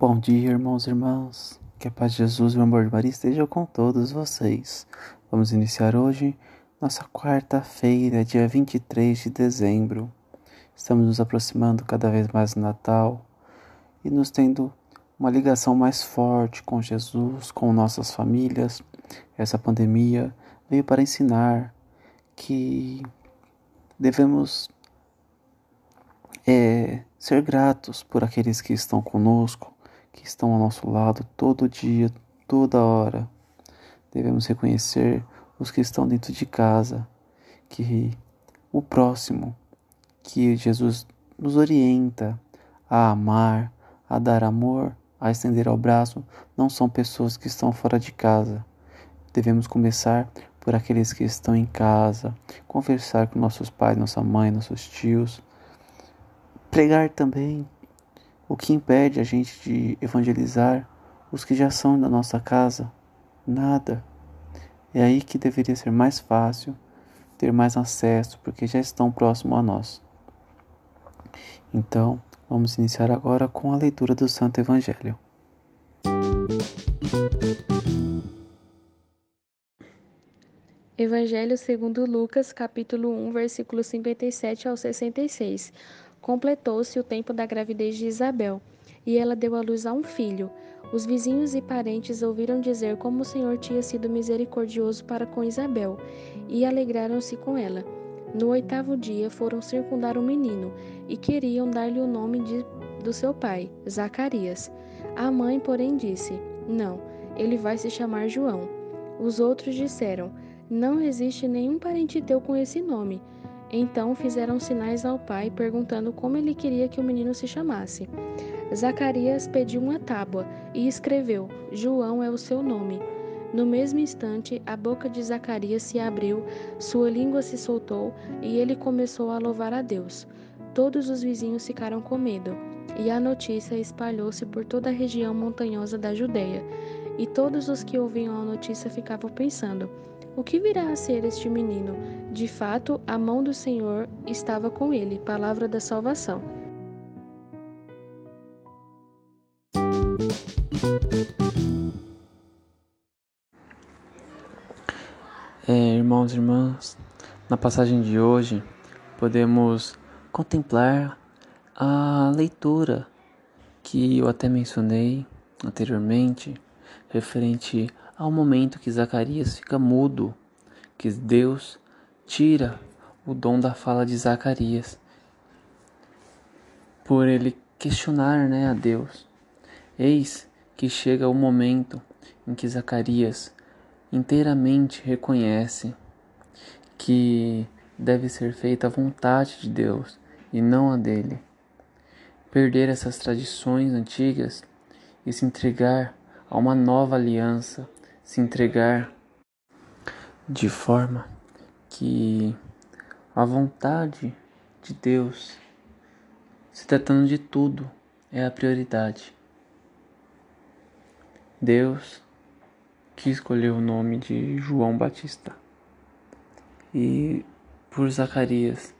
Bom dia, irmãos e irmãs. Que a paz de Jesus e o amor de Maria estejam com todos vocês. Vamos iniciar hoje nossa quarta-feira, dia 23 de dezembro. Estamos nos aproximando cada vez mais do Natal e nos tendo uma ligação mais forte com Jesus, com nossas famílias. Essa pandemia veio para ensinar que devemos é, ser gratos por aqueles que estão conosco, que estão ao nosso lado todo dia, toda hora. Devemos reconhecer os que estão dentro de casa, que o próximo, que Jesus nos orienta a amar, a dar amor, a estender ao braço, não são pessoas que estão fora de casa. Devemos começar por aqueles que estão em casa, conversar com nossos pais, nossa mãe, nossos tios, pregar também. O que impede a gente de evangelizar os que já são da nossa casa? Nada. É aí que deveria ser mais fácil ter mais acesso, porque já estão próximo a nós. Então, vamos iniciar agora com a leitura do Santo Evangelho. Evangelho segundo Lucas, capítulo 1, versículos 57 ao 66. Completou-se o tempo da gravidez de Isabel, e ela deu à luz a um filho. Os vizinhos e parentes ouviram dizer como o Senhor tinha sido misericordioso para com Isabel, e alegraram-se com ela. No oitavo dia foram circundar o menino, e queriam dar-lhe o nome de, do seu pai, Zacarias. A mãe, porém, disse: Não, ele vai se chamar João. Os outros disseram: não existe nenhum parente teu com esse nome. Então fizeram sinais ao pai, perguntando como ele queria que o menino se chamasse. Zacarias pediu uma tábua e escreveu: João é o seu nome. No mesmo instante, a boca de Zacarias se abriu, sua língua se soltou e ele começou a louvar a Deus. Todos os vizinhos ficaram com medo, e a notícia espalhou-se por toda a região montanhosa da Judéia. E todos os que ouviam a notícia ficavam pensando: o que virá a ser este menino? De fato, a mão do Senhor estava com ele. Palavra da salvação. É, irmãos e irmãs, na passagem de hoje podemos contemplar a leitura que eu até mencionei anteriormente, referente ao momento que Zacarias fica mudo, que Deus tira o dom da fala de Zacarias, por ele questionar né, a Deus. Eis que chega o momento em que Zacarias inteiramente reconhece que deve ser feita a vontade de Deus e não a dele. Perder essas tradições antigas e se entregar a uma nova aliança se entregar de forma que a vontade de Deus, se tratando de tudo, é a prioridade. Deus que escolheu o nome de João Batista. E por Zacarias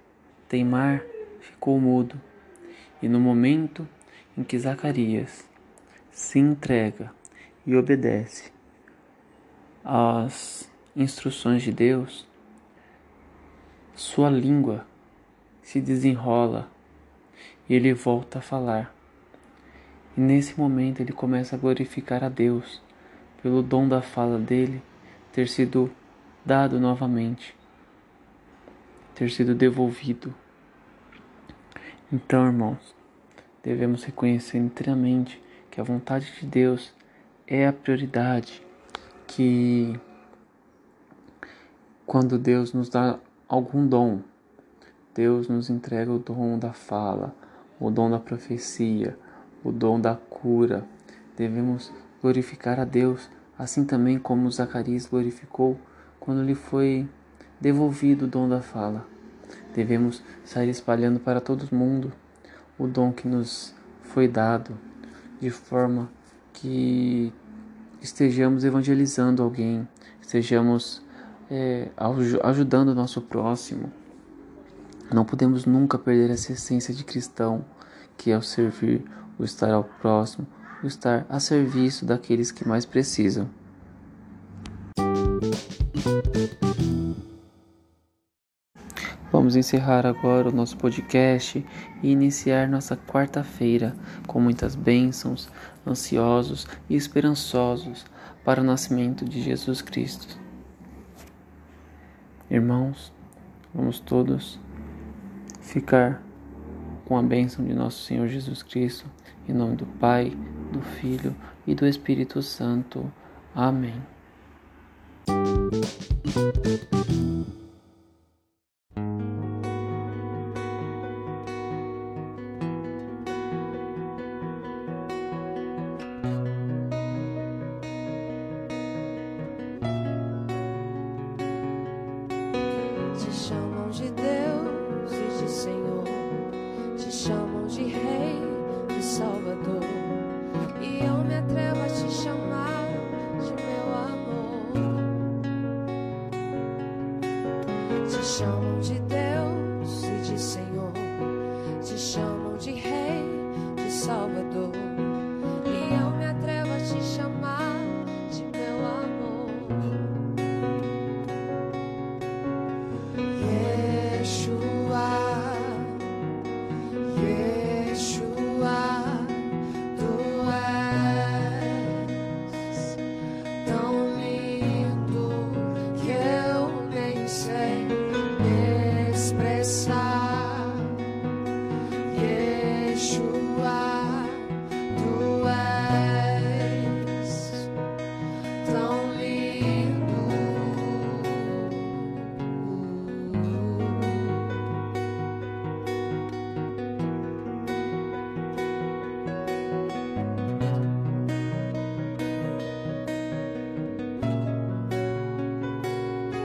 teimar, ficou mudo. E no momento em que Zacarias se entrega e obedece as instruções de Deus, sua língua se desenrola e ele volta a falar. E nesse momento ele começa a glorificar a Deus pelo dom da fala dele ter sido dado novamente, ter sido devolvido. Então, irmãos, devemos reconhecer inteiramente que a vontade de Deus é a prioridade, que quando Deus nos dá algum dom, Deus nos entrega o dom da fala, o dom da profecia, o dom da cura. Devemos glorificar a Deus, assim também como Zacarias glorificou quando lhe foi devolvido o dom da fala. Devemos sair espalhando para todo mundo o dom que nos foi dado, de forma que estejamos evangelizando alguém, estejamos é, ajudando o nosso próximo. Não podemos nunca perder essa essência de cristão, que é o servir, o estar ao próximo, o estar a serviço daqueles que mais precisam. Encerrar agora o nosso podcast e iniciar nossa quarta-feira com muitas bênçãos, ansiosos e esperançosos para o nascimento de Jesus Cristo. Irmãos, vamos todos ficar com a bênção de nosso Senhor Jesus Cristo, em nome do Pai, do Filho e do Espírito Santo. Amém. Chamam de Deus e de Senhor, te chamam de